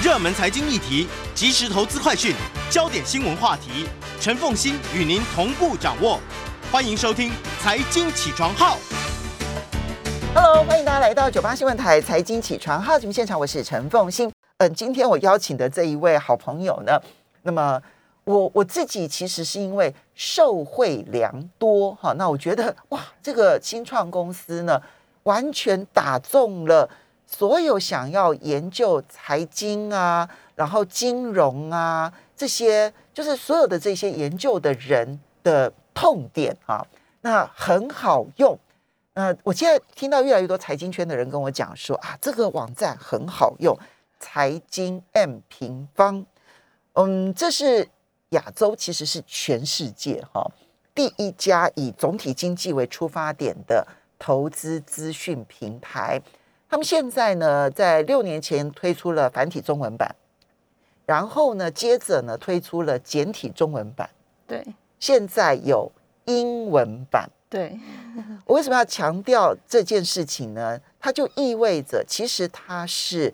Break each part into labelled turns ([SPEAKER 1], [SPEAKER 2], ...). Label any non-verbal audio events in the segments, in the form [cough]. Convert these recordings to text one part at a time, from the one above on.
[SPEAKER 1] 热门财经议题、即时投资快讯、焦点新闻话题，陈凤欣与您同步掌握。欢迎收听《财经起床号》。
[SPEAKER 2] Hello，欢迎大家来到九八新闻台财经起床号节目现场，我是陈凤欣。嗯，今天我邀请的这一位好朋友呢，那么我我自己其实是因为受惠良多哈，那我觉得哇，这个新创公司呢，完全打中了所有想要研究财经啊，然后金融啊这些，就是所有的这些研究的人的痛点啊，那很好用。呃，我现在听到越来越多财经圈的人跟我讲说啊，这个网站很好用，财经 M 平方，嗯，这是亚洲，其实是全世界哈、第一家以总体经济为出发点的投资资讯平台。他们现在呢，在六年前推出了繁体中文版，然后呢，接着呢推出了简体中文版，
[SPEAKER 3] 对。
[SPEAKER 2] 现在有英文版。
[SPEAKER 3] 对。[laughs]
[SPEAKER 2] 我为什么要强调这件事情呢？它就意味着，其实它是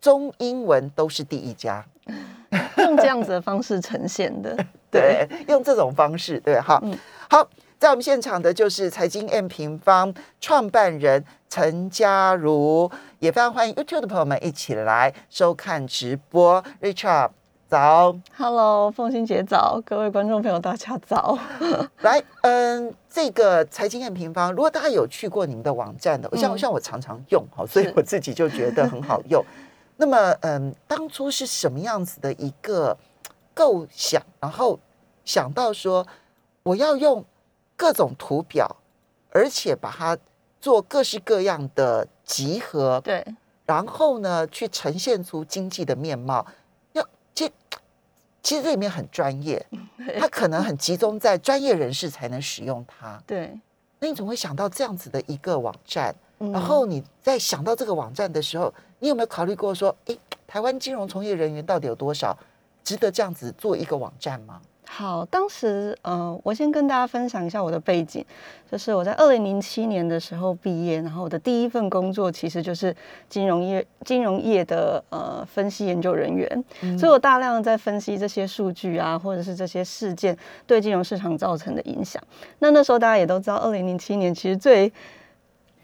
[SPEAKER 2] 中英文都是第一家，[laughs]
[SPEAKER 3] 用这样子的方式呈现的，[laughs]
[SPEAKER 2] 对，用这种方式，对，好，
[SPEAKER 3] 嗯。
[SPEAKER 2] 好，在我们现场的就是财经 M 平方创办人陈嘉如，也非常欢迎 YouTube 的朋友们一起来收看直播，Richard 早。
[SPEAKER 3] Hello，凤欣姐早，各位观众朋友大家早。[laughs]
[SPEAKER 2] 来，嗯，这个财经 M 平方，如果大家有去过你们的网站的，像、
[SPEAKER 3] 嗯
[SPEAKER 2] 像我常常用哈，所以我自己就觉得很好用。[laughs] 那么，嗯，当初是什么样子的一个构想，然后想到说我要用各种图表，而且把它做各式各样的集合，
[SPEAKER 3] 对
[SPEAKER 2] 然后呢，去呈现出经济的面貌。要其其实这里面很专业，它可能很集中在专业人士才能使用它。
[SPEAKER 3] 对，
[SPEAKER 2] 那你怎么会想到这样子的一个网站？
[SPEAKER 3] 嗯
[SPEAKER 2] 然后你在想到这个网站的时候，你有没有考虑过说，诶，台湾金融从业人员到底有多少，值得这样子做一个网站吗？
[SPEAKER 3] 好，当时呃，我先跟大家分享一下我的背景，就是我在二零零七年的时候毕业，然后我的第一份工作其实就是金融业金融业的呃分析研究人员，所以我大量的在分析这些数据啊，或者是这些事件对金融市场造成的影响。那那时候大家也都知道，二零零七年其实最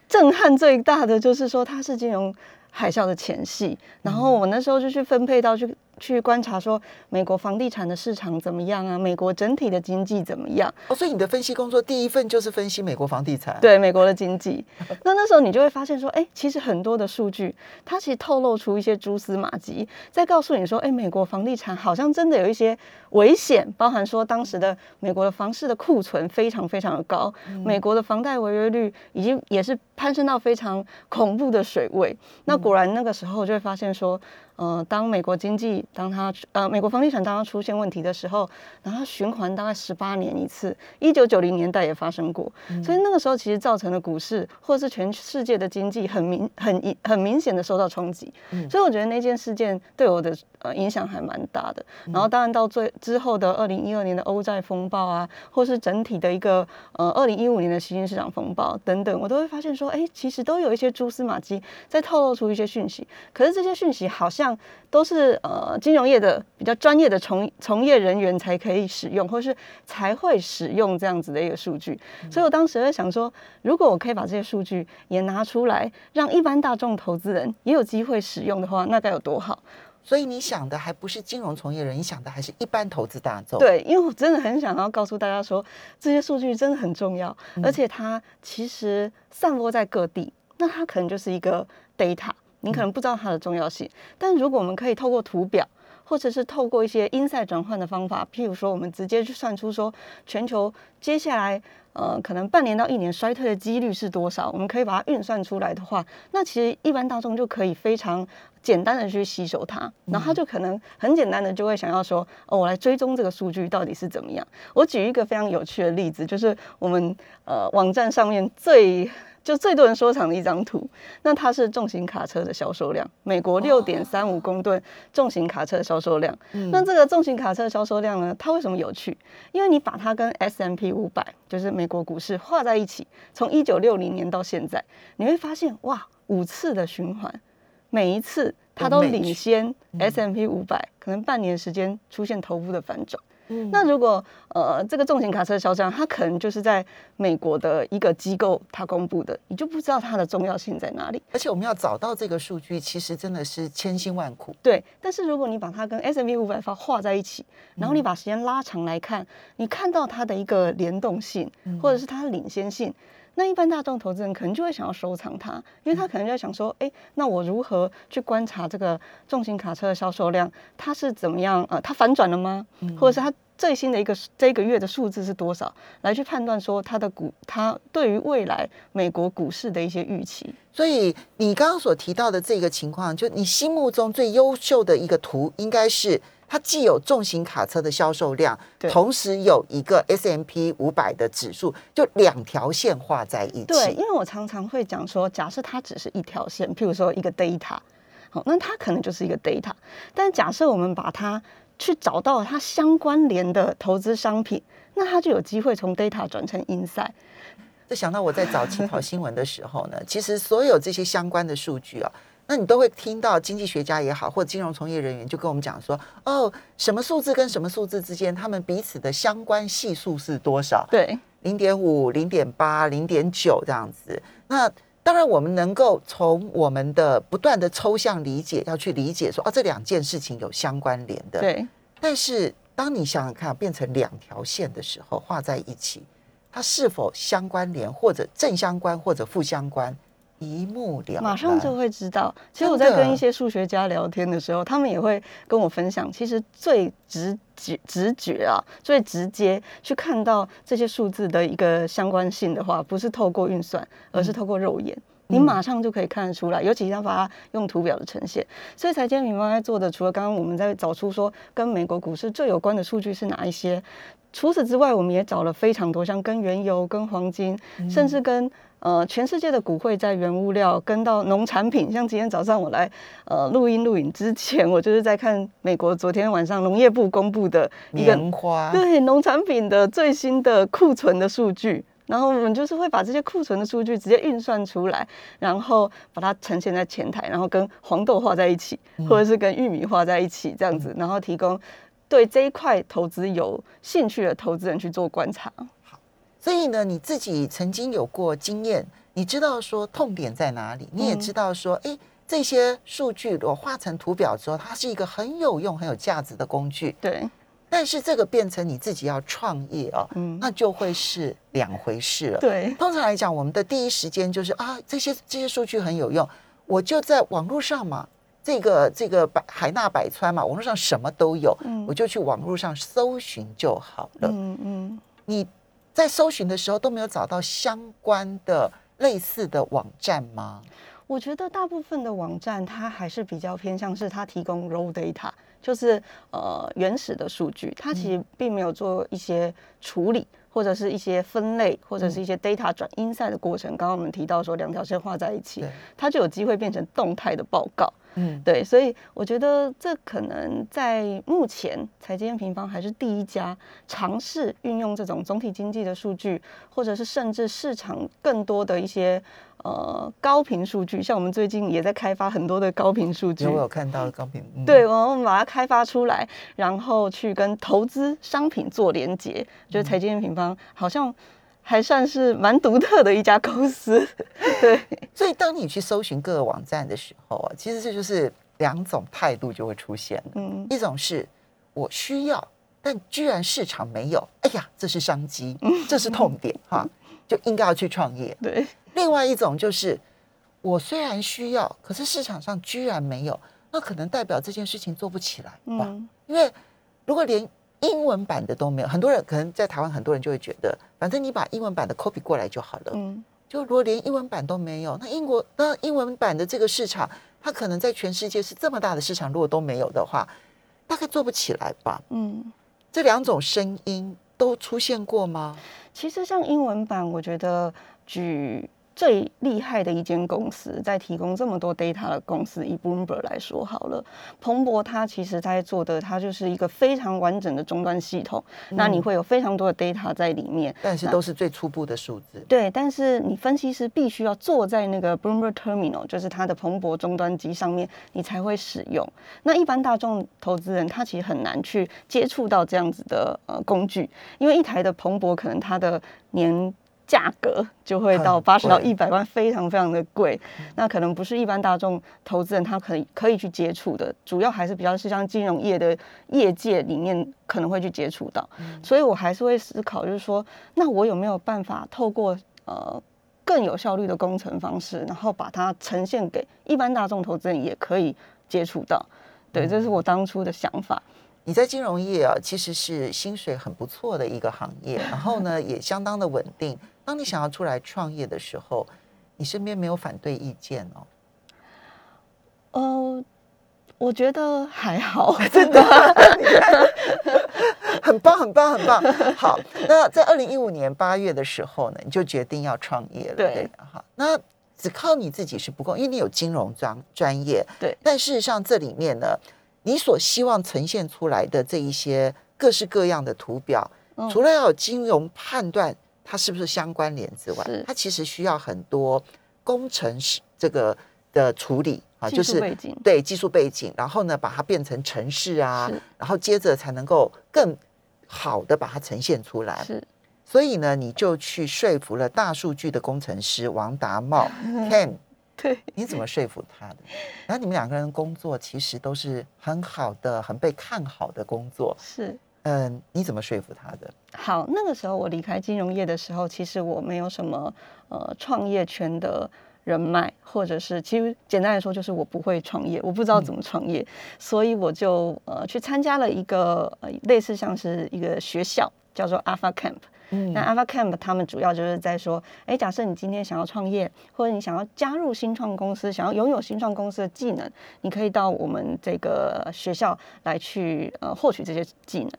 [SPEAKER 3] 震撼最大的就是说它是金融海啸的前戏，然后我那时候就去分配到去去观察说美国房地产的市场怎么样啊，美国整体的经济怎么样，
[SPEAKER 2] 哦，所以你的分析工作第一份就是分析美国房地产。，
[SPEAKER 3] 对美国的经济。[laughs] 那那时候你就会发现说，哎，其实很多的数据它其实透露出一些蛛丝马迹，在告诉你说，哎，美国房地产好像真的有一些危险，包含说当时的美国的房市的库存非常非常的高，美国的房贷违约率已经也是攀升到非常恐怖的水位。那果然那个时候就会发现说，呃，当美国经济当它呃美国房地产当它出现问题的时候，然后它循环大概十八年一次，一九九零年代也发生过，所以那个时候其实造成了股市或者是全世界的经济很明很很明显的受到冲击。所以我觉得那件事件对我的呃影响还蛮大的。然后当然到最之后的二零一二年的欧债风暴啊，或是整体的一个呃二零一五年的新兴市场风暴等等，我都会发现说，哎，其实都有一些蛛丝马迹在透露出一些讯息。可是这些讯息好像都是呃金融业的比较专业的从从业人员才可以使用，或是才会使用这样子的一个数据。所以我当时在想说，如果我可以把这些数据也拿出来，让一般大众投资人也有机会使用的话，那该有多好？
[SPEAKER 2] 所以你想的还不是金融从业人，你想的还是一般投资大众。，
[SPEAKER 3] 对，因为我真的很想要告诉大家说，这些数据真的很重要，而且它其实散落在各地，那它可能就是一个 data，你可能不知道它的重要性，但如果我们可以透过图表。或者是透过一些 inside 转换的方法，譬如说，我们直接去算出说全球接下来呃可能半年到一年衰退的几率是多少，我们可以把它运算出来的话，那其实一般大众就可以非常简单的去吸收它，然后他就可能很简单的就会想要说，哦，我来追踪这个数据到底是怎么样。我举一个非常有趣的例子，就是我们呃网站上面最就最多人收藏的一张图，那它是重型卡车的销售量，美国六点三五公吨重型卡车的销售量。那这个重型卡车的销售量呢，它为什么有趣？因为你把它跟 S M P 五百，就是美国股市画在一起，从一九六零年到现在，你会发现哇，五次的循环，每一次它都领先
[SPEAKER 2] 嗯。
[SPEAKER 3] S M P 五百，可能半年时间出现头部的反转。
[SPEAKER 2] 嗯
[SPEAKER 3] 那如果呃这个重型卡车的销量，它可能就是在美国的一个机构它公布的，你就不知道它的重要性在哪里。
[SPEAKER 2] 而且我们要找到这个数据，其实真的是千辛万苦。
[SPEAKER 3] 对，但是如果你把它跟 S M V 五百发画在一起，然
[SPEAKER 2] 嗯
[SPEAKER 3] 后你把时间拉长来看，你看到它的一个联动性，
[SPEAKER 2] 嗯
[SPEAKER 3] 或者是它的领先性。那一般大众投资人可能就会想要收藏它，因为他可能就在想说，哎、那我如何去观察这个重型卡车的销售量，它是怎么样？呃，它反转了吗？
[SPEAKER 2] 嗯
[SPEAKER 3] 或者是它最新的一个这个月的数字是多少，来去判断说它的股，它对于未来美国股市的一些预期。
[SPEAKER 2] 所以你刚刚所提到的这个情况，就你心目中最优秀的一个图，应该是它既有重型卡车的销售量，同时有一个 S M P 五百的指数，就两条线画在一起。
[SPEAKER 3] 对，因为我常常会讲说，假设它只是一条线，譬如说一个 data，好，那它可能就是一个 data。但假设我们把它去找到它相关联的投资商品，那它就有机会从 data 转成 insight。
[SPEAKER 2] 就想到我在早期跑新闻的时候呢，其实所有这些相关的数据啊，那你都会听到经济学家也好，或者金融从业人员就跟我们讲说，哦，什么数字跟什么数字之间，他们彼此的相关系数是多少？
[SPEAKER 3] 对，
[SPEAKER 2] 零点五、零点八、零点九这样子。那当然，我们能够从我们的不断的抽象理解，要去理解说，哦，这两件事情有相关联的。。
[SPEAKER 3] 对，
[SPEAKER 2] 但是，当你想想看，变成两条线的时候，画在一起，它是否相关联，或者正相关，或者负相关，一目了然。
[SPEAKER 3] 马上就会知道。其实我在跟一些数学家聊天的时候，他们也会跟我分享，其实最直觉、直觉啊，最直接去看到这些数字的一个相关性的话，不是透过运算，而是透过肉眼。你马上就可以看得出来，尤其是要把它用图表的呈现。所以财经平方在做的，除了刚刚我们在找出说跟美国股市最有关的数据是哪一些，除此之外，我们也找了非常多，像跟原油、跟黄金，甚至跟呃全世界的股汇在原物料，跟到农产品。像今天早上我来呃录音录影之前，我就是在看美国昨天晚上农业部公布的一个对农产品的最新的库存的数据。然后我们就是会把这些库存的数据直接运算出来，然后把它呈现在前台，然后跟黄豆画在一起，或者是跟玉米画在一起这样子，然后提供对这一块投资有兴趣的投资人去做观察。
[SPEAKER 2] 所以呢，你自己曾经有过经验，你知道说痛点在哪里，你也知道说，哎、这些数据我画成图表之后，它是一个很有用、很有价值的工具。
[SPEAKER 3] 对，
[SPEAKER 2] 但是这个变成你自己要创业哦，
[SPEAKER 3] 嗯
[SPEAKER 2] 那就会是两回事了。
[SPEAKER 3] 对，
[SPEAKER 2] 通常来讲，我们的第一时间就是啊，这些这些数据很有用，我就在网络上嘛，这个这个百海纳百川嘛，网络上什么都有，
[SPEAKER 3] 嗯
[SPEAKER 2] 我就去网络上搜寻就好了。
[SPEAKER 3] 嗯嗯，
[SPEAKER 2] 你在搜寻的时候都没有找到相关的类似的网站吗？
[SPEAKER 3] 我觉得大部分的网站它还是比较偏向是它提供 raw data，就是呃原始的数据，它其实并没有做一些处理。或者是一些分类，或者是一些 data 转 insight 的过程。刚刚我们提到说两条线画在一起，它就有机会变成动态的报告。
[SPEAKER 2] 嗯，
[SPEAKER 3] 对，所以我觉得这可能在目前财经平方还是第一家尝试运用这种总体经济的数据，或者是甚至市场更多的一些呃高频数据，像我们最近也在开发很多的高频数据
[SPEAKER 2] 有。我有看到高频，嗯
[SPEAKER 3] 对，我们把它开发出来，然后去跟投资商品做连接。我觉得财经平方好像还算是蛮独特的一家公司。[laughs] 对，
[SPEAKER 2] 所以当你去搜寻各个网站的时候啊，其实这就是两种态度就会出现了。
[SPEAKER 3] 嗯，
[SPEAKER 2] 一种是我需要，但居然市场没有，哎呀，这是商机，这是痛点哈，就应该要去创业。[laughs]
[SPEAKER 3] 对，
[SPEAKER 2] 另外一种就是我虽然需要，可是市场上居然没有，那可能代表这件事情做不起来吧？
[SPEAKER 3] 嗯
[SPEAKER 2] 因为如果连英文版的都没有，很多人可能在台湾很多人就会觉得，反正你把英文版的 copy 过来就好了。
[SPEAKER 3] 嗯。
[SPEAKER 2] 就如果连英文版都没有，那英国那英文版的这个市场，它可能在全世界是这么大的市场，如果都没有的话，大概做不起来吧？
[SPEAKER 3] 嗯，
[SPEAKER 2] 这两种声音都出现过吗？
[SPEAKER 3] 其实像英文版，我觉得举最厉害的一间公司，在提供这么多 data 的公司，以 Bloomberg 来说好了，彭博它其实在做的，它就是一个非常完整的终端系统。那你会有非常多的 data 在里面，
[SPEAKER 2] 但是都是最初步的数字。
[SPEAKER 3] 对，但是你分析师必须要坐在那个 Bloomberg Terminal，就是它的彭博终端机上面，你才会使用。那一般大众投资人他其实很难去接触到这样子的呃工具，因为一台的彭博可能它的年价格就会到
[SPEAKER 2] 很
[SPEAKER 3] 八十到
[SPEAKER 2] 贵
[SPEAKER 3] 一百万，非常非常的贵。那可能不是一般大众投资人他可以可以去接触的，主要还是比较是像金融业的业界里面可能会去接触到。所以我还是会思考，就是说，那我有没有办法透过呃更有效率的工程方式，然后把它呈现给一般大众投资人也可以接触到。对，这是我当初的想法。
[SPEAKER 2] 你在金融业啊，其实是薪水很不错的一个行业，然后呢也相当的稳定。当你想要出来创业的时候，你身边没有反对意见哦？
[SPEAKER 3] 呃，我觉得还好，[laughs]
[SPEAKER 2] 真的，很棒，很棒，很棒。好，那在二零一五年八月的时候呢，你就决定要创业了，
[SPEAKER 3] 对
[SPEAKER 2] 那只靠你自己是不够，因为你有金融专专业，
[SPEAKER 3] 对
[SPEAKER 2] 但事实上这里面呢，你所希望呈现出来的这一些各式各样的图表，
[SPEAKER 3] 嗯
[SPEAKER 2] 除了要有金融判断它是不是相关联之外，它其实需要很多工程师这个的处理啊，就是对技术背景，然后呢把它变成城市啊，然后接着才能够更好的把它呈现出来。
[SPEAKER 3] 是
[SPEAKER 2] 所以呢，你就去说服了大数据的工程师王达茂 [laughs] Ken，
[SPEAKER 3] 对。
[SPEAKER 2] 你怎么说服他的？然后你们两个人工作其实都是很好的、很被看好的工作。
[SPEAKER 3] 是
[SPEAKER 2] 嗯，你怎么说服他的？
[SPEAKER 3] 好，那个时候我离开金融业的时候，其实我没有什么呃创业圈的人脉，或者是其实简单来说就是我不会创业，我不知道怎么创业，[laughs] 所以我就呃去参加了一个呃类似像是一个学校，叫做 Alpha Camp。
[SPEAKER 2] 嗯。
[SPEAKER 3] 那 Alpha Camp 他们主要就是在说，哎，假设你今天想要创业，或者你想要加入新创公司，想要拥有新创公司的技能，你可以到我们这个学校来去呃获取这些技能。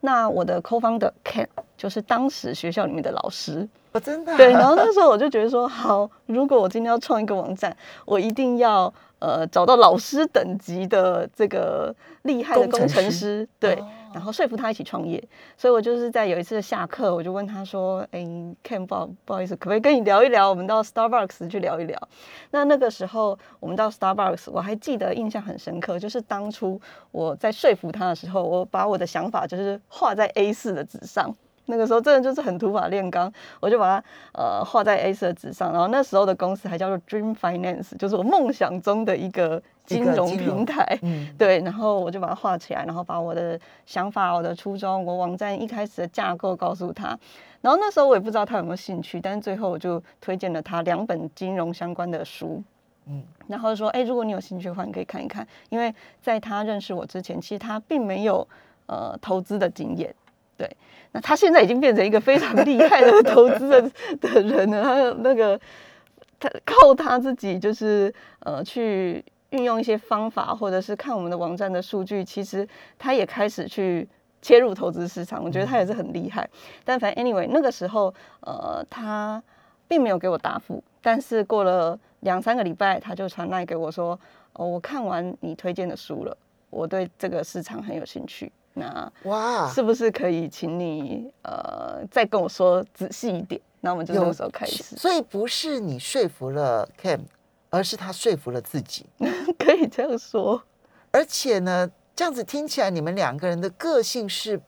[SPEAKER 3] 那我的 co-founder Ken 就是当时学校里面的老师，
[SPEAKER 2] 我真的啊？
[SPEAKER 3] 对，然后那时候我就觉得说，好，如果我今天要创一个网站，我一定要呃找到老师等级的这个厉害的
[SPEAKER 2] 工程师。
[SPEAKER 3] 师，对，
[SPEAKER 2] 哦
[SPEAKER 3] 然后说服他一起创业。所以我就是在有一次下课，我就问他说，哎，Ken，不好不好意思，可不可以跟你聊一聊？我们到 Starbucks 去聊一聊。那那个时候我们到 Starbucks，我还记得印象很深刻，就是当初我在说服他的时候，我把我的想法就是画在 A 4的纸上。那个时候真的就是很土法炼钢，我就把它呃画在 A 4的纸上，然后那时候的公司还叫做 Dream Finance，就是我梦想中的一个金融平台。
[SPEAKER 2] 嗯
[SPEAKER 3] 对，然后我就把它画起来，然后把我的想法、我的初衷、我网站一开始的架构告诉他。然后那时候我也不知道他有没有兴趣，但是最后我就推荐了他两本金融相关的书。
[SPEAKER 2] 嗯
[SPEAKER 3] 然后说，哎、如果你有兴趣的话，你可以看一看，因为在他认识我之前，其实他并没有呃投资的经验。对，那他现在已经变成一个非常厉害的投资的 [laughs] 的人了。他那个他靠他自己就是呃去运用一些方法，或者是看我们的网站的数据，其实他也开始去切入投资市场。我觉得他也是很厉害。但反正 anyway 那个时候呃他并没有给我答复，但是过了两三个礼拜，他就传来给我说，哦，我看完你推荐的书了，我对这个市场很有兴趣。那
[SPEAKER 2] 哇，
[SPEAKER 3] 是不是可以请你呃再跟我说仔细一点？那我们就那个时候开始，
[SPEAKER 2] 所以不是你说服了 Cam，而是他说服了自己。[laughs]
[SPEAKER 3] 可以这样说。
[SPEAKER 2] 而且呢，这样子听起来，你们两个人的个性是，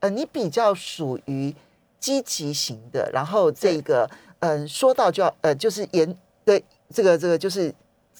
[SPEAKER 2] 呃，你比较属于积极型的，然后这个，嗯、说到就要，呃，就是言对这个这个就是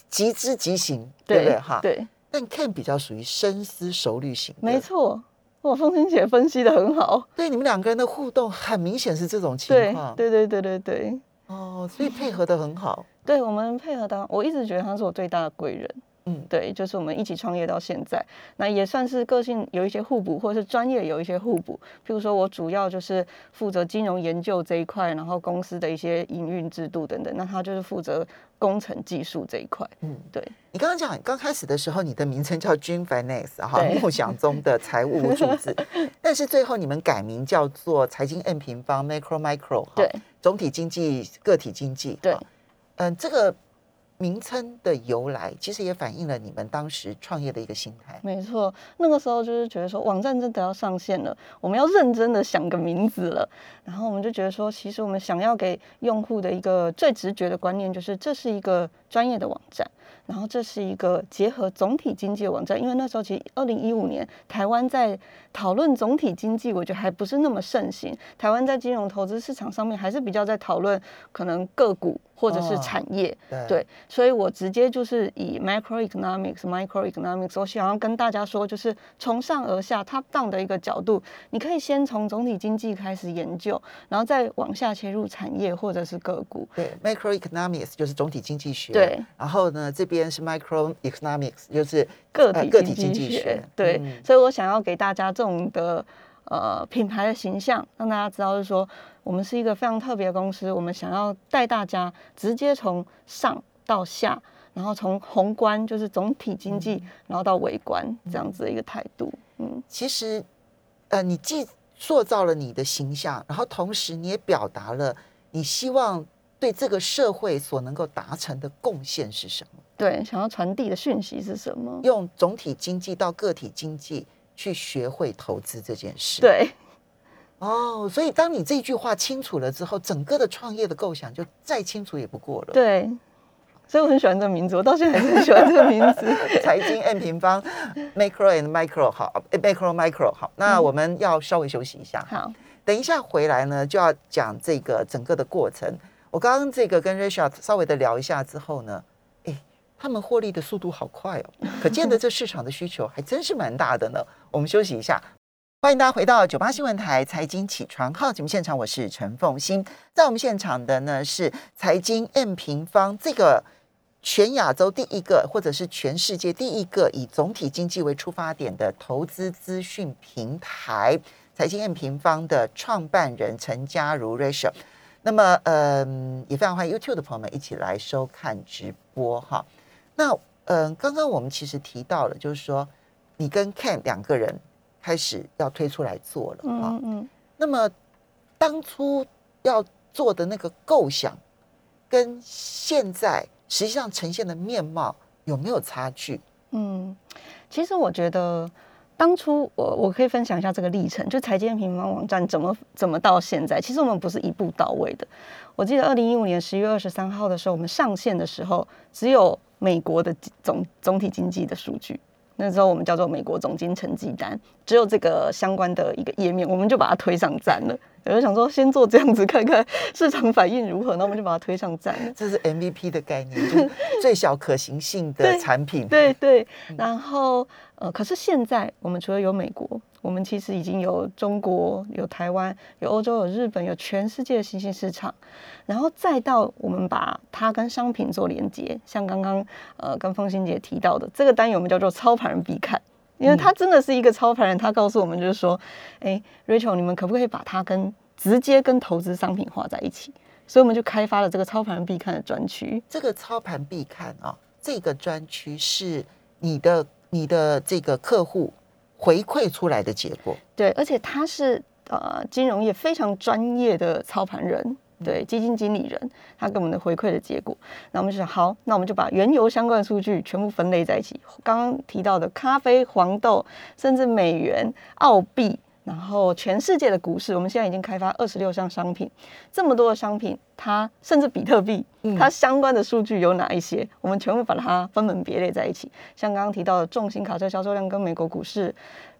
[SPEAKER 2] 急之急行，对不对？哈，。
[SPEAKER 3] 对，
[SPEAKER 2] 但 Ken 比较属于深思熟虑型的，
[SPEAKER 3] 没。错。哇，风清姐分析的很好。
[SPEAKER 2] 对，你们两个人的互动很明显是这种情
[SPEAKER 3] 对
[SPEAKER 2] 况，
[SPEAKER 3] 对对对对对，
[SPEAKER 2] 哦，所以配合的很好。
[SPEAKER 3] 对我们配合的，我一直觉得他是我最大的贵人。
[SPEAKER 2] 嗯，
[SPEAKER 3] 对，就是我们一起创业到现在，那也算是个性有一些互补，或者是专业有一些互补。譬如说我主要就是负责金融研究这一块，然后公司的一些营运制度等等，那他就是负责工程技术这一块。
[SPEAKER 2] 嗯，
[SPEAKER 3] 对，
[SPEAKER 2] 你刚刚讲刚开始的时候，你的名称叫 Dream Finance 哈，
[SPEAKER 3] 对
[SPEAKER 2] 梦想中的财务数字，[laughs] 但是最后你们改名叫做财经 N 平方 Macro Micro 哈，
[SPEAKER 3] 对，
[SPEAKER 2] 总体经济个体经济，
[SPEAKER 3] 对，
[SPEAKER 2] 嗯，这个名称的由来，其实也反映了你们当时创业的一个心态。
[SPEAKER 3] 没错，那个时候就是觉得说网站真的要上线了，我们要认真的想个名字了。然后我们就觉得说，其实我们想要给用户的一个最直觉的观念就是，这是一个专业的网站，然后这是一个结合总体经济的网站。因为那时候其实二零一五年台湾在讨论总体经济，我觉得还不是那么盛行。台湾在金融投资市场上面还是比较在讨论可能个股或者是
[SPEAKER 2] 哦
[SPEAKER 3] 产业。
[SPEAKER 2] 对
[SPEAKER 3] 对，所以我直接就是以 macroeconomics、microeconomics，我想要跟大家说，就是从上而下 top down 的一个角度，你可以先从总体经济开始研究，然后再往下切入产业或者是个股。
[SPEAKER 2] 对，Macroeconomics 就是总体经济学，
[SPEAKER 3] 对，
[SPEAKER 2] 然后呢，这边是 Microeconomics，就是
[SPEAKER 3] 个体
[SPEAKER 2] 呃个体
[SPEAKER 3] 经
[SPEAKER 2] 经济学，
[SPEAKER 3] 对，
[SPEAKER 2] 嗯。
[SPEAKER 3] 所以我想要给大家这种的呃品牌的形象，让大家知道是说，我们是一个非常特别的公司，我们想要带大家直接从上到下，然后从宏观就是总体经济，
[SPEAKER 2] 嗯。
[SPEAKER 3] 然后到微观这样子的一个态度，嗯，
[SPEAKER 2] 其实，呃，你既塑造了你的形象，然后同时你也表达了你希望对这个社会所能够达成的贡献是什么。
[SPEAKER 3] 对，想要传递的讯息是什么？
[SPEAKER 2] 用总体经济到个体经济去学会投资这件事。，
[SPEAKER 3] 对，
[SPEAKER 2] 哦，所以当你这句话清楚了之后，整个的创业的构想就再清楚也不过了。
[SPEAKER 3] 对，所以我很喜欢这个名字，我到现在还是很喜欢这个名字。[laughs]
[SPEAKER 2] 财经 N 平方，macro and micro 好呃，macro micro 好，那我们要稍微休息一下。
[SPEAKER 3] 好，
[SPEAKER 2] 等一下回来呢，就要讲这个整个的过程。我刚刚这个跟 Rachel 稍微的聊一下之后呢，哎，他们获利的速度好快哦，可见得这市场的需求还真是蛮大的呢。[laughs] 我们休息一下，欢迎大家回到九八新闻台财经起床号节目现场，我是陈凤欣，在我们现场的呢是财经 M 平方这个。全亚洲第一个，或者是全世界第一个以总体经济为出发点的投资资讯平台——财经 M 平方的创办人陈嘉如 Rachel。那么，嗯，也非常欢迎 YouTube 的朋友们一起来收看直播哈。那，嗯，刚刚我们其实提到了，就是说你跟 Ken 两个人开始要推出来做了哈。
[SPEAKER 3] 嗯嗯。
[SPEAKER 2] 那么当初要做的那个构想，跟现在实际上呈现的面貌有没有差距？
[SPEAKER 3] 嗯，其实我觉得当初我我可以分享一下这个历程，就财经平方网站怎么怎么到现在，其实我们不是一步到位的。我记得二零一五年十一月二十三号的时候，我们上线的时候只有美国的总总体经济的数据。那时候我们叫做美国总经成绩单，只有这个相关的一个页面，我们就把它推上站了。我就想说，先做这样子看看市场反应如何，那我们就把它推上站了。
[SPEAKER 2] 这是 MVP 的概念，就是最小可行性的
[SPEAKER 3] 对
[SPEAKER 2] 产品。
[SPEAKER 3] 对对，然后呃，可是现在我们除了有美国，我们其实已经有中国、有台湾、有欧洲、有日本、有全世界的新兴市场，然后再到我们把它跟商品做连接，像刚刚呃跟凤欣姐提到的这个单元，我们叫做操盘人必看。因为他真的是一个操盘人，他告诉我们就是说，哎，Rachel，你们可不可以把它跟直接跟投资商品画在一起？所以我们就开发了这个操盘人必看的专区。
[SPEAKER 2] 这个操盘必看啊，这个专区是你的你的这个客户回馈出来的结果。
[SPEAKER 3] 对，而且他是呃金融业非常专业的操盘人，对基金经理人，他给我们的回馈的结果，那我们就想好，那我们就把原油相关的数据全部分类在一起。刚刚提到的咖啡、黄豆，甚至美元、澳币。然后全世界的股市，我们现在已经开发二十六项商品，这么多的商品，它甚至比特币，它相关的数据有哪一些？我们全部把它分门别类在一起。像刚刚提到的重型卡车销售量跟美国股市，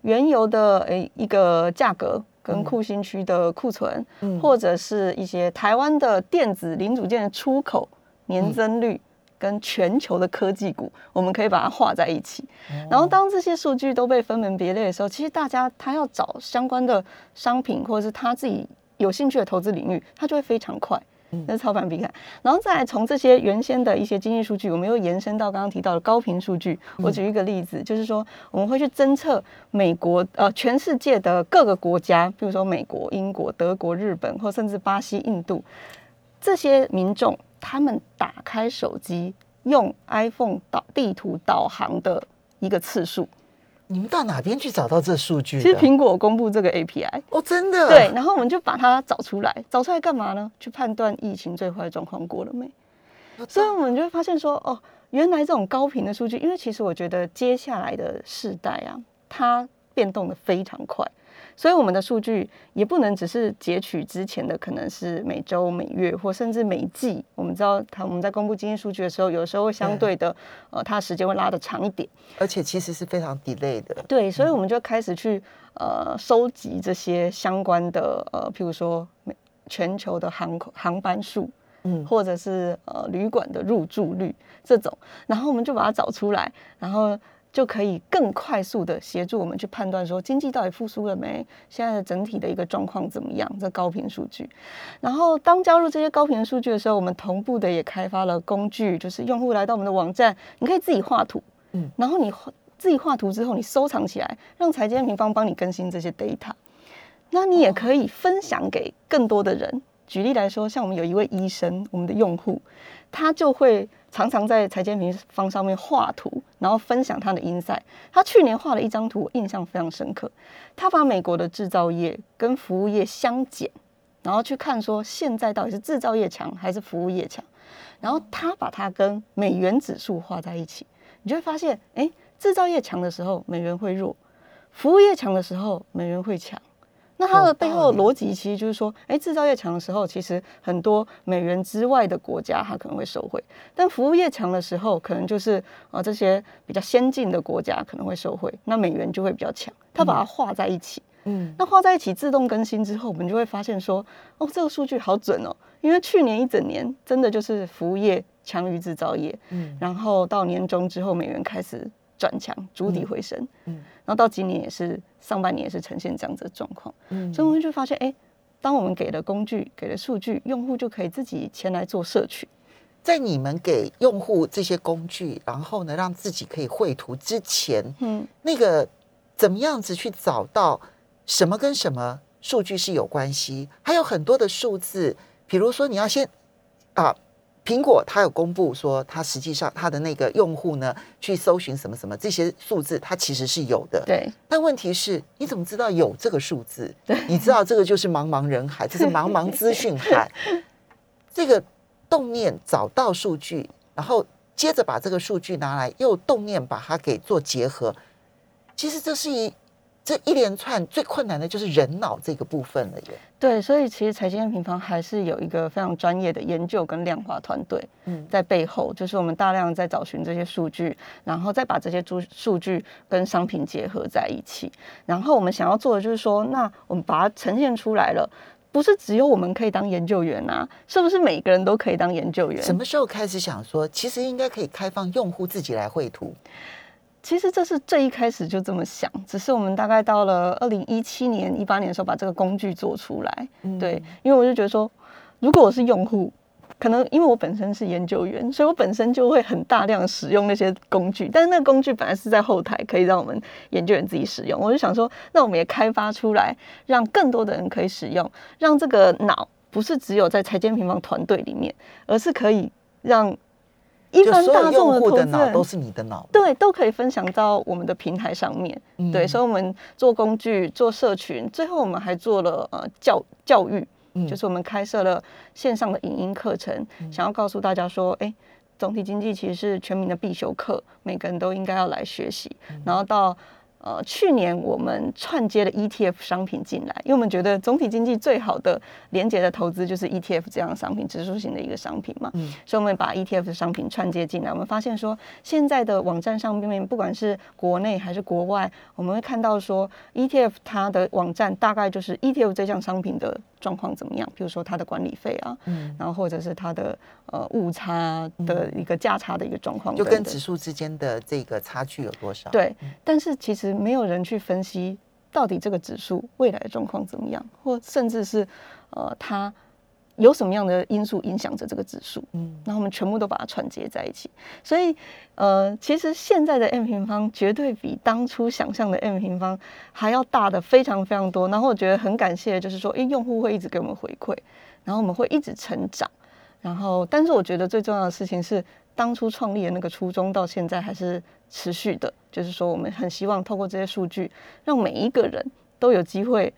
[SPEAKER 3] 原油的诶一个价格跟库欣区的库存，
[SPEAKER 2] 嗯
[SPEAKER 3] 或者是一些台湾的电子零组件的出口年增率。跟全球的科技股，我们可以把它画在一起。然后当这些数据都被分门别类的时候，其实大家他要找相关的商品或者是他自己有兴趣的投资领域，他就会非常快。那是操盘比凯。然后再来从这些原先的一些经济数据，我们又延伸到刚刚提到的高频数据。我举一个例子，就是说我们会去侦测美国呃全世界的各个国家，比如说美国、英国、德国、日本，或甚至巴西、印度这些民众，他们打开手机用 iPhone 导地图导航的一个次数。
[SPEAKER 2] 你们到哪边去找到这数据？
[SPEAKER 3] 其实苹果公布这个 API，
[SPEAKER 2] 哦，真的，
[SPEAKER 3] 对，然后我们就把它找出来，找出来干嘛呢？去判断疫情最坏的状况过了没。所以我们就会发现说，哦，原来这种高频的数据，因为其实我觉得接下来的世代啊，它变动的非常快。所以我们的数据也不能只是截取之前的，可能是每周、每月或甚至每季。我们知道，它我们在公布经济数据的时候，有时候会相对的，呃，它时间会拉得长一点，
[SPEAKER 2] 而且其实是非常 delay 的。
[SPEAKER 3] 对，所以我们就开始去呃收集这些相关的呃，譬如说全球的航空航班数，嗯，或者是呃旅馆的入住率这种，然后我们就把它找出来，然后。就可以更快速的协助我们去判断说经济到底复苏了没？现在的整体的一个状况怎么样？这高频数据。然后当加入这些高频数据的时候，我们同步的也开发了工具，就是用户来到我们的网站，你可以自己画图，嗯，然后你自己画图之后，你收藏起来，让财经平方帮你更新这些 data。那你也可以分享给更多的人。举例来说，像我们有一位医生，我们的用户，他就会。常常在财经平方上面画图，然后分享他的 insight。他去年画了一张图，我印象非常深刻。他把美国的制造业跟服务业相减，然后去看说现在到底是制造业强还是服务业强。然后他把它跟美元指数画在一起，你就会发现，哎，制造业强的时候美元会弱，服务业强的时候美元会强。那它的背后逻辑其实就是说，哎，制造业强的时候，其实很多美元之外的国家它可能会受惠；但服务业强的时候，可能就是啊这些比较先进的国家可能会受惠，那美元就会比较强。它把它画在一起，嗯，那画在一起自动更新之后，我们就会发现说，哦，这个数据好准哦，因为去年一整年真的就是服务业强于制造业，嗯，然后到年终之后，美元开始转强，逐底回升，嗯，然后到今年也是。上半年也是呈现这样子的状况，嗯，所以我们就发现，哎，当我们给了工具、给了数据，用户就可以自己前来做社群。
[SPEAKER 2] 在你们给用户这些工具，然后呢，让自己可以绘图之前，嗯，那个怎么样子去找到什么跟什么数据是有关系？还有很多的数字，比如说你要先啊。苹果它有公布说，它实际上它的那个用户呢，去搜寻什么什么这些数字，它其实是有的。
[SPEAKER 3] 对。
[SPEAKER 2] 但问题是，你怎么知道有这个数字？
[SPEAKER 3] 对。
[SPEAKER 2] 你知道这个就是茫茫人海，这是茫茫资讯海。[laughs] 这个动念找到数据，然后接着把这个数据拿来，又动念把它给做结合。其实这是一。这一连串最困难的就是人脑这个部分了耶。
[SPEAKER 3] 对，所以其实财经平方还是有一个非常专业的研究跟量化团队在背后，就是我们大量在找寻这些数据，然后再把这些数数据跟商品结合在一起。然后我们想要做的就是说，那我们把它呈现出来了，不是只有我们可以当研究员啊？是不是每个人都可以当研究员？
[SPEAKER 2] 什么时候开始想说，其实应该可以开放用户自己来绘图？
[SPEAKER 3] 其实这是最一开始就这么想，只是我们大概到了二零一七年、一八年的时候把这个工具做出来。对，因为我就觉得说，如果我是用户，可能因为我本身是研究员，所以我本身就会很大量使用那些工具。但是那个工具本来是在后台可以让我们研究员自己使用，我就想说，那我们也开发出来，让更多的人可以使用，让这个脑不是只有在财经平方团队里面，而是可以让。一般大众的投资
[SPEAKER 2] 人都是你的脑，
[SPEAKER 3] 对，都可以分享到我们的平台上面。对，所以我们做工具、做社群，最后我们还做了呃教教育，就是我们开设了线上的影音课程，想要告诉大家说，哎，总体经济其实是全民的必修课，每个人都应该要来学习，然后到。呃，去年我们串接了 ETF 商品进来，因为我们觉得总体经济最好的连接的投资就是 ETF 这样的商品，指数型的一个商品嘛。嗯，所以我们把 ETF 的商品串接进来，我们发现说，现在的网站上面，不管是国内还是国外，我们会看到说，ETF 它的网站大概就是 ETF 这项商品的。状况怎么样？比如说它的管理费啊，嗯，然后或者是它的呃误差的一个价差的一个状况，
[SPEAKER 2] 就跟指数之间的这个差距有多少？
[SPEAKER 3] 对，但是其实没有人去分析到底这个指数未来的状况怎么样，或甚至是呃它有什么样的因素影响着这个指数？
[SPEAKER 2] 嗯，
[SPEAKER 3] 然后我们全部都把它串接在一起。所以，呃，其实现在的 m 平方绝对比当初想象的 m 平方还要大的非常非常多。然后我觉得很感谢，就是说，诶，用户会一直给我们回馈，然后我们会一直成长。然后，但是我觉得最重要的事情是，当初创立的那个初衷到现在还是持续的。就是说，我们很希望透过这些数据，让每一个人都有机会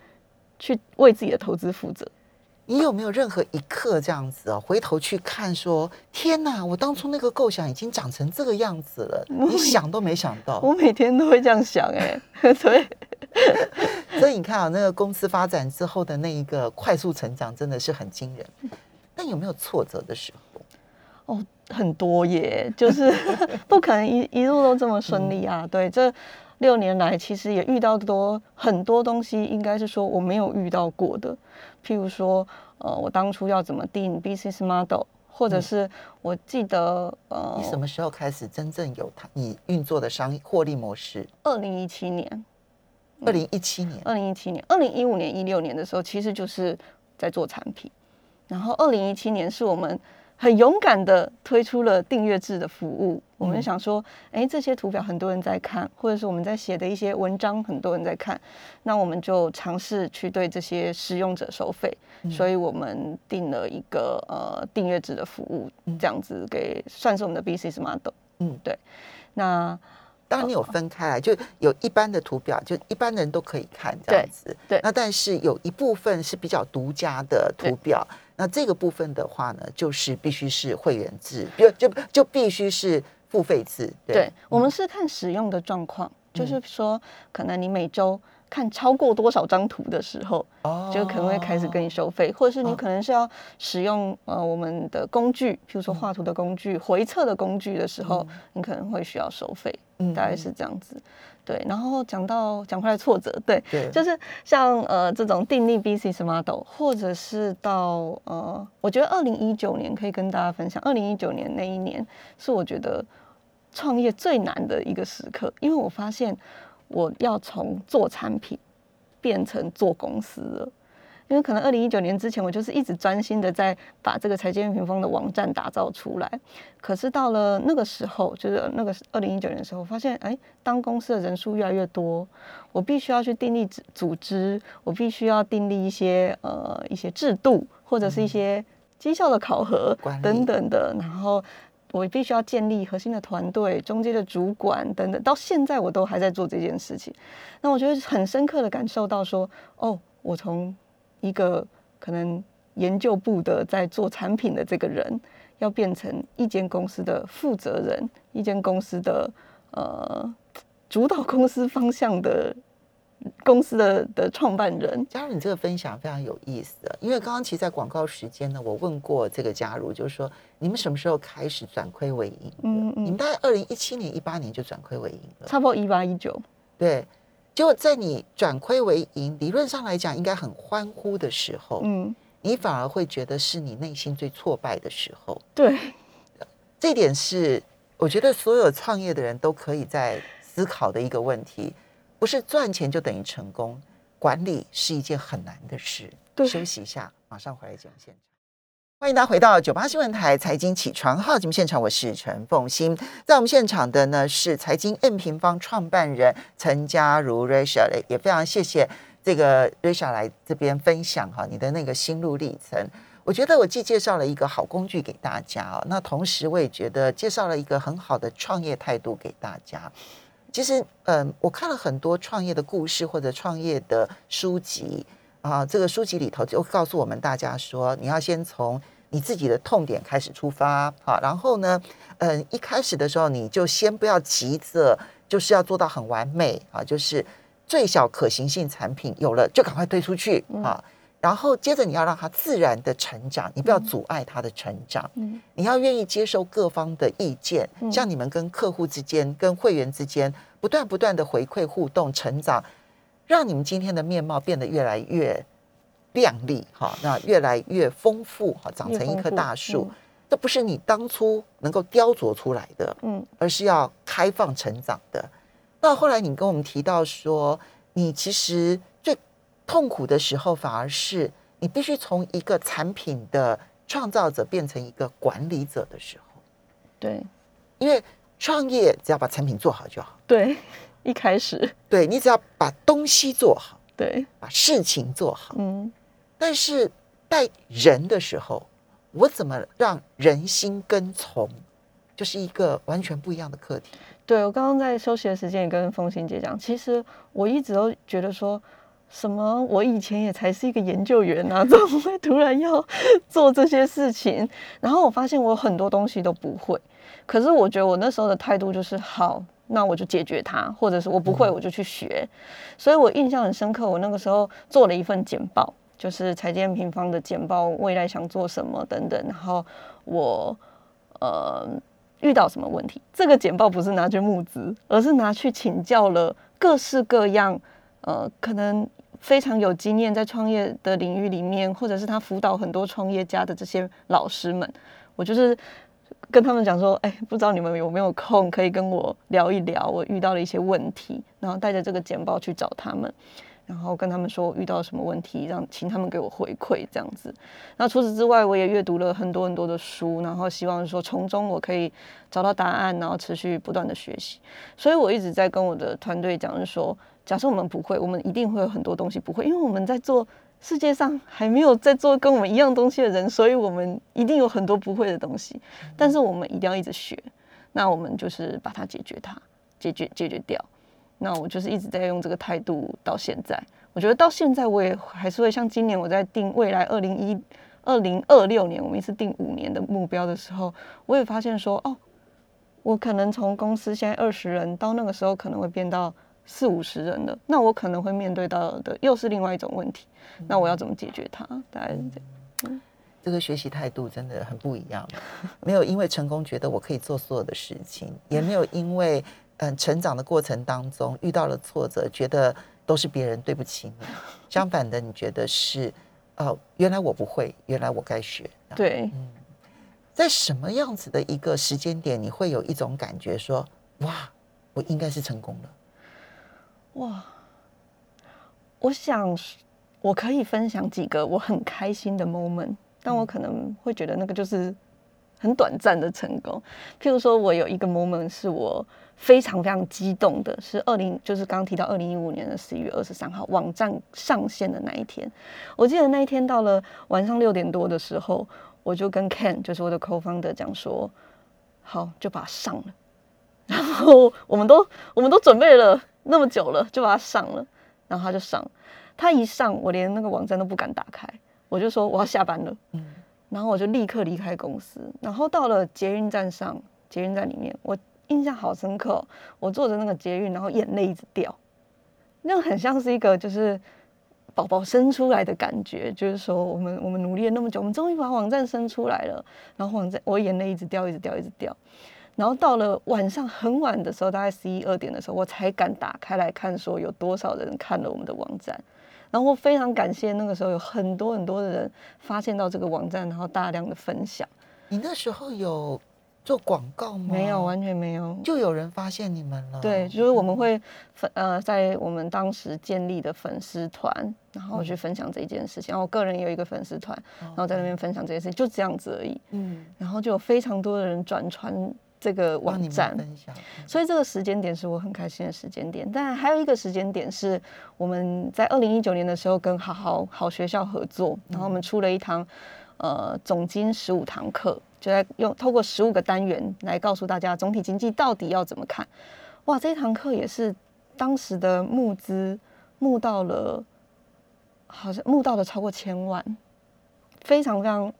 [SPEAKER 3] 去为自己的投资负责。
[SPEAKER 2] 你有没有任何一刻这样子哦，回头去看说，天哪，我当初那个构想已经长成这个样子了，[laughs] 你想都没想到。
[SPEAKER 3] 我每天都会这样想，哎，[laughs] 对。
[SPEAKER 2] 所以你看啊，那个公司发展之后的那一个快速成长，真的是很惊人。那有没有挫折的时候？
[SPEAKER 3] 哦，很多耶，就是 [laughs] 不可能一一路都这么顺利啊。对，这六年来其实也遇到多很多东西，应该是说我没有遇到过的。譬如说，呃，我当初要怎么定 business model，或者是我记得，呃，
[SPEAKER 2] 你什么时候开始真正有它你运作的商业获利模式？
[SPEAKER 3] 二零一七年，
[SPEAKER 2] 二零一七年，
[SPEAKER 3] 二零一七年，二零一五年、一六年的时候，其实就是在做产品。然后二零一七年是我们很勇敢的推出了订阅制的服务。我们想说，哎，这些图表很多人在看，或者是我们在写的一些文章很多人在看，那我们就尝试去对这些使用者收费。所以我们定了一个呃订阅制的服务，这样子给算是我们的 business model。嗯，对。那
[SPEAKER 2] 当然你有分开来，就有一般的图表，就一般人都可以看这样子。
[SPEAKER 3] 对。
[SPEAKER 2] 那但是有一部分是比较独家的图表。那这个部分的话呢，就是必须是会员制，就就就必须是付费制。
[SPEAKER 3] 对，我们是看使用的状况，就是说，可能你每周看超过多少张图的时候，就可能会开始跟你收费，或者是你可能是要使用呃我们的工具，譬如说画图的工具、回测的工具的时候，你可能会需要收费，大概是这样子。对，然后讲到讲回来挫折，对，就是像呃这种定力 business model，或者是到呃，我觉得二零一九年可以跟大家分享，二零一九年那一年是我觉得创业最难的一个时刻，因为我发现我要从做产品变成做公司了。因为可能二零一九年之前，我就是一直专心的在把这个财经屏风的网站打造出来。可是到了那个时候，就是那个二零一九年的时候，发现哎，当公司的人数越来越多，我必须要去订立组织，我必须要订立一些呃一些制度，或者是一些绩效的考核等等的。然后我必须要建立核心的团队、中间的主管等等。到现在我都还在做这件事情。那我觉得很深刻的感受到说，哦，我从一个可能研究部的在做产品的这个人，要变成一间公司的负责人，一间公司的呃主导公司方向的公司的的创办人。
[SPEAKER 2] 加入你这个分享非常有意思的，因为刚刚其实，在广告时间呢，我问过这个加入，就是说你们什么时候开始转亏为盈？嗯嗯，你们大概二零一七年、一八年就转亏为盈了，
[SPEAKER 3] 差不多一八一九，
[SPEAKER 2] 对。就在你转亏为盈，理论上来讲应该很欢呼的时候，嗯，你反而会觉得是你内心最挫败的时候。
[SPEAKER 3] 对，
[SPEAKER 2] 这点是我觉得所有创业的人都可以在思考的一个问题，不是赚钱就等于成功，管理是一件很难的事。对休息一下，马上回来讲现场。欢迎大家回到九八新闻台财经起床号节目现场，我是陈凤欣。在我们现场的呢是财经 N 平方创办人陈嘉如 Risha，也非常谢谢这个 Risha 来这边分享哈你的那个心路历程。我觉得我既介绍了一个好工具给大家哦，那同时我也觉得介绍了一个很好的创业态度给大家。其实，嗯，我看了很多创业的故事或者创业的书籍。啊，这个书籍里头就告诉我们大家说，你要先从你自己的痛点开始出发，啊，然后呢，嗯，一开始的时候你就先不要急着，就是要做到很完美啊，就是最小可行性产品有了就赶快推出去啊，然后接着你要让它自然的成长，你不要阻碍它的成长，嗯，你要愿意接受各方的意见，像你们跟客户之间、跟会员之间不断不断的回馈互动成长。让你们今天的面貌变得越来越亮丽，哈，那越来越丰富，哈，长成一棵大树。这不是你当初能够雕琢出来的，嗯，而是要开放成长的。那后来，你跟我们提到说，你其实最痛苦的时候，反而是你必须从一个产品的创造者变成一个管理者的时候，
[SPEAKER 3] 对。
[SPEAKER 2] 因为创业只要把产品做好就好，
[SPEAKER 3] 对，一开始
[SPEAKER 2] 对你只要把东西做好，
[SPEAKER 3] 对，
[SPEAKER 2] 把事情做好。
[SPEAKER 3] 嗯，
[SPEAKER 2] 但是带人的时候，我怎么让人心跟从，就是一个完全不一样的课题。
[SPEAKER 3] 对我刚刚在休息的时间也跟凤欣姐讲，其实我一直都觉得说。什么？我以前也才是一个研究员啊，怎么会突然要做这些事情？然后我发现我很多东西都不会，可是我觉得我那时候的态度就是好，那我就解决它，或者是我不会我就去学。所以我印象很深刻，我那个时候做了一份简报，就是财建平方的简报，未来想做什么等等。然后我呃遇到什么问题，这个简报不是拿去募资，而是拿去请教了各式各样呃可能。非常有经验在创业的领域里面，或者是他辅导很多创业家的这些老师们，我就是跟他们讲说，哎，不知道你们有没有空可以跟我聊一聊我遇到的一些问题，然后带着这个简报去找他们，然后跟他们说我遇到什么问题，让请他们给我回馈这样子。那除此之外，我也阅读了很多很多的书，然后希望说从中我可以找到答案，然后持续不断的学习。所以我一直在跟我的团队讲，是说。假设我们不会，我们一定会有很多东西不会，因为我们在做世界上还没有在做跟我们一样东西的人，所以我们一定有很多不会的东西。但是我们一定要一直学，那我们就是把它解决它，解决解决掉。那我就是一直在用这个态度到现在。我觉得到现在我也还是会像今年我在定未来二零一二零二六年，我们一次定五年的目标的时候，我也发现说，哦，我可能从公司现在二十人，到那个时候可能会变到。四五十人的，那我可能会面对到的又是另外一种问题，那我要怎么解决它？大概是这样。
[SPEAKER 2] 这个学习态度真的很不一样，[laughs] 没有因为成功觉得我可以做所有的事情，也没有因为嗯 [laughs] 成长的过程当中遇到了挫折，觉得都是别人对不起你。[laughs] 相反的，你觉得是哦，原来我不会，原来我该学。
[SPEAKER 3] 对，
[SPEAKER 2] 嗯，在什么样子的一个时间点，你会有一种感觉说，哇，我应该是成功了。哇，
[SPEAKER 3] 我想我可以分享几个我很开心的 moment，但我可能会觉得那个就是很短暂的成功。譬如说，我有一个 moment 是我非常非常激动的，是二零就是刚刚提到二零一五年的十一月二十三号网站上线的那一天。我记得那一天到了晚上六点多的时候，我就跟 Ken 就是我的 co-founder 讲说，好就把它上了。然后我们都我们都准备了。那么久了，就把它上了，然后他就上，他一上，我连那个网站都不敢打开，我就说我要下班了，嗯，然后我就立刻离开公司，然后到了捷运站上，捷运站里面，我印象好深刻，我坐着那个捷运，然后眼泪一直掉，那很像是一个就是宝宝生出来的感觉，就是说我们我们努力了那么久，我们终于把网站生出来了，然后网站我眼泪一直掉，一直掉，一直掉。然后到了晚上很晚的时候，大概十一二点的时候，我才敢打开来看，说有多少人看了我们的网站。然后非常感谢那个时候有很多很多的人发现到这个网站，然后大量的分享。
[SPEAKER 2] 你那时候有做广告吗？
[SPEAKER 3] 没有，完全没有。
[SPEAKER 2] 就有人发现你们了。
[SPEAKER 3] 对，就是我们会粉呃，在我们当时建立的粉丝团，然后去分享这一件事情。然后我个人也有一个粉丝团，然后在那边分享这件事情，就这样子而已。嗯。然后就有非常多的人转传。这个网站，所以这个时间点是我很开心的时间点。但还有一个时间点是我们在二零一九年的时候跟好好好学校合作，然后我们出了一堂呃总经十五堂课，就在用透过十五个单元来告诉大家总体经济到底要怎么看。哇，这一堂课也是当时的募资募到了，好像募到了超过千万，非常非常。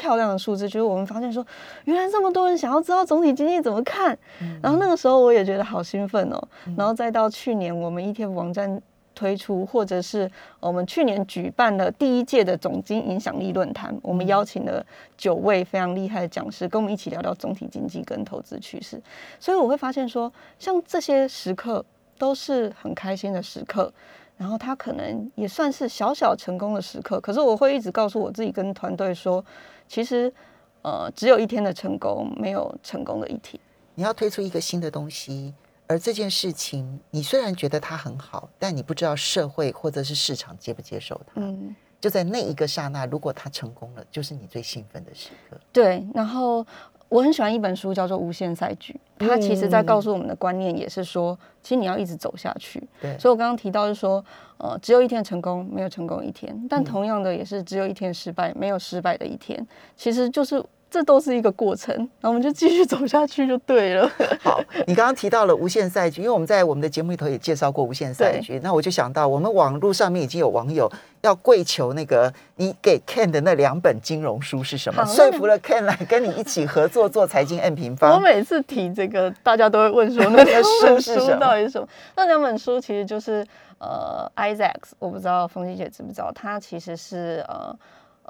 [SPEAKER 3] 漂亮的数字，就是我们发现说，原来这么多人想要知道总体经济怎么看。然后那个时候我也觉得好兴奋哦。然后再到去年我们 ETF 网站推出，或者是我们去年举办了第一届的总经影响力论坛，我们邀请了九位非常厉害的讲师，跟我们一起聊聊总体经济跟投资趋势。所以我会发现说，像这些时刻都是很开心的时刻。然后他可能也算是小小成功的时刻，可是我会一直告诉我自己跟团队说，其实，呃，只有一天的成功，没有成功的一天。
[SPEAKER 2] 你要推出一个新的东西，而这件事情，你虽然觉得它很好，但你不知道社会或者是市场接不接受它。嗯，就在那一个刹那，如果他成功了，就是你最兴奋的时刻。
[SPEAKER 3] 对，然后我很喜欢一本书，叫做《无限赛局》，它其实在告诉我们的观念也是说，其实你要一直走下去。
[SPEAKER 2] 对，
[SPEAKER 3] 所以我刚刚提到是说，呃，只有一天成功，没有成功一天；但同样的，也是只有一天失败，没有失败的一天。其实就是。这都是一个过程，那我们就继续走下去就对了。[laughs]
[SPEAKER 2] 好，你刚刚提到了无限赛局，因为我们在我们的节目里头也介绍过无限赛局，那我就想到我们网络上面已经有网友要跪求那个你给 Ken 的那两本金融书是什么，说服了 Ken 来跟你一起合作做财经 N 平方。
[SPEAKER 3] 我每次提这个，大家都会问说那两本书到底是什么？那两本书其实就是呃，Isaac，我不知道冯琪姐知不知道，他其实是呃。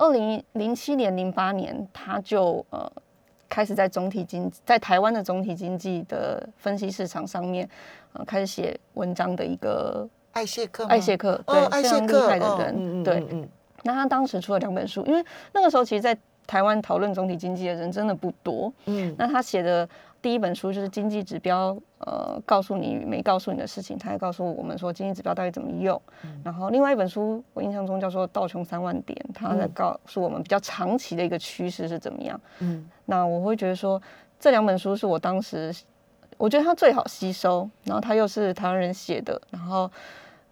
[SPEAKER 3] 二零零七年、零八年，他就呃开始在总体经在台湾的总体经济的分析市场上面，呃开始写文章的一个
[SPEAKER 2] 艾谢克，
[SPEAKER 3] 艾谢克，对，非常厉害的人，对。那他当时出了两本书，因为那个时候其实，在台湾讨论总体经济的人真的不多，嗯，那他写的。第一本书就是经济指标，呃，告诉你没告诉你的事情，他还告诉我们说经济指标到底怎么用。然后另外一本书，我印象中叫做《道琼三万点》，他在告诉我们比较长期的一个趋势是怎么样。嗯，那我会觉得说这两本书是我当时我觉得它最好吸收，然后它又是台湾人写的，然后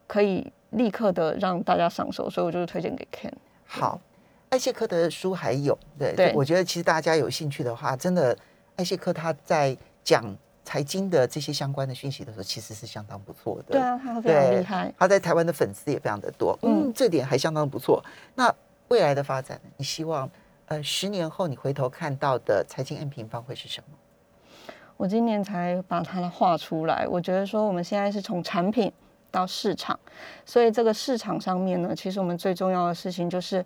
[SPEAKER 3] 可以立刻的让大家上手，所以我就是推荐给 Ken。
[SPEAKER 2] 好，艾谢克的书还有，对，我觉得其实大家有兴趣的话，真的。艾谢克他在讲财经的这些相关的讯息的时候，其实是相当不错的。
[SPEAKER 3] 对啊，他非常厉害。
[SPEAKER 2] 他在台湾的粉丝也非常的多，嗯，这点还相当不错。那未来的发展，你希望呃十年后你回头看到的财经 N 平方会是什么？
[SPEAKER 3] 我今年才把它画出来。我觉得说我们现在是从产品到市场，所以这个市场上面呢，其实我们最重要的事情就是。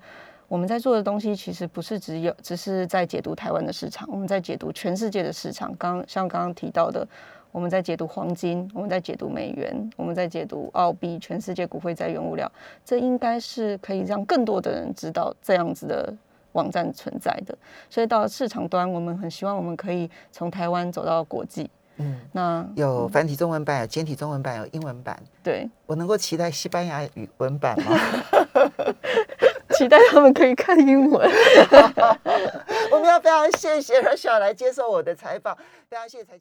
[SPEAKER 3] 我们在做的东西其实不是只有只是在解读台湾的市场，我们在解读全世界的市场。刚像刚刚提到的，我们在解读黄金，我们在解读美元，我们在解读澳币，全世界股会在原物料。这应该是可以让更多的人知道这样子的网站存在的。所以到市场端，我们很希望我们可以从台湾走到国际。嗯，那
[SPEAKER 2] 有繁体中文版，有简体中文版，有英文版。
[SPEAKER 3] 对，
[SPEAKER 2] 我能够期待西班牙语文版吗？[laughs]
[SPEAKER 3] 期待他们可以看英文。[laughs]
[SPEAKER 2] 我们要非常谢谢 Rachel 来接受我的采访，非常谢谢财经。